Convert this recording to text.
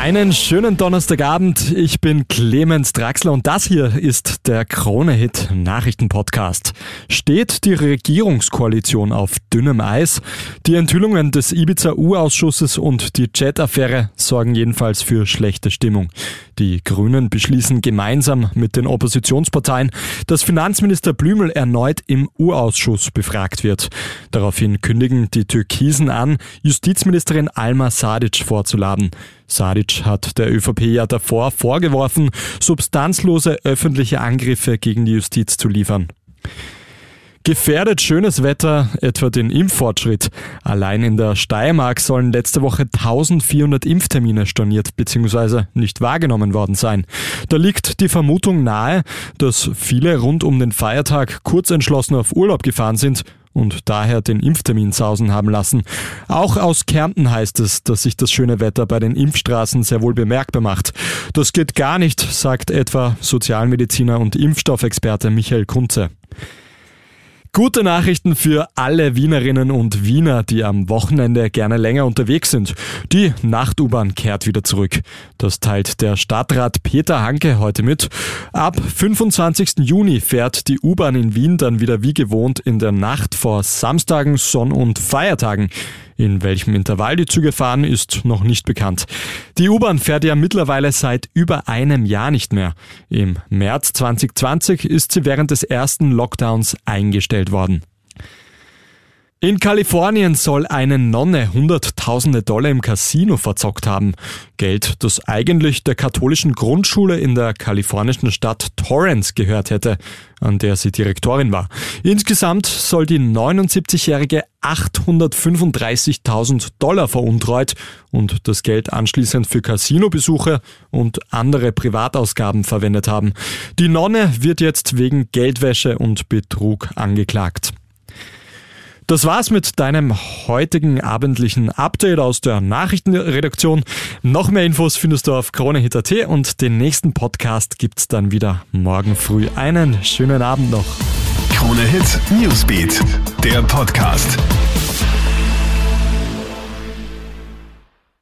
Einen schönen Donnerstagabend. Ich bin Clemens Draxler und das hier ist der Krone-Hit Nachrichten-Podcast. Steht die Regierungskoalition auf dünnem Eis? Die Enthüllungen des Ibiza-U-Ausschusses und die Jet-Affäre sorgen jedenfalls für schlechte Stimmung. Die Grünen beschließen gemeinsam mit den Oppositionsparteien, dass Finanzminister Blümel erneut im U-Ausschuss befragt wird. Daraufhin kündigen die Türkisen an, Justizministerin Alma Sadic vorzuladen. Sadic hat der ÖVP ja davor vorgeworfen, substanzlose öffentliche Angriffe gegen die Justiz zu liefern. Gefährdet schönes Wetter etwa den Impffortschritt. Allein in der Steiermark sollen letzte Woche 1400 Impftermine storniert bzw. nicht wahrgenommen worden sein. Da liegt die Vermutung nahe, dass viele rund um den Feiertag kurzentschlossen auf Urlaub gefahren sind und daher den Impftermin sausen haben lassen. Auch aus Kärnten heißt es, dass sich das schöne Wetter bei den Impfstraßen sehr wohl bemerkbar macht. Das geht gar nicht, sagt etwa Sozialmediziner und Impfstoffexperte Michael Kunze. Gute Nachrichten für alle Wienerinnen und Wiener, die am Wochenende gerne länger unterwegs sind. Die Nacht-U-Bahn kehrt wieder zurück. Das teilt der Stadtrat Peter Hanke heute mit. Ab 25. Juni fährt die U-Bahn in Wien dann wieder wie gewohnt in der Nacht vor Samstagen, Sonn- und Feiertagen. In welchem Intervall die Züge fahren, ist noch nicht bekannt. Die U-Bahn fährt ja mittlerweile seit über einem Jahr nicht mehr. Im März 2020 ist sie während des ersten Lockdowns eingestellt worden. In Kalifornien soll eine Nonne hunderttausende Dollar im Casino verzockt haben. Geld, das eigentlich der katholischen Grundschule in der kalifornischen Stadt Torrance gehört hätte, an der sie Direktorin war. Insgesamt soll die 79-Jährige 835.000 Dollar veruntreut und das Geld anschließend für Casinobesuche und andere Privatausgaben verwendet haben. Die Nonne wird jetzt wegen Geldwäsche und Betrug angeklagt. Das war's mit deinem heutigen abendlichen Update aus der Nachrichtenredaktion. Noch mehr Infos findest du auf KroneHit.at und den nächsten Podcast gibt's dann wieder morgen früh. Einen schönen Abend noch. KroneHit Newsbeat, der Podcast.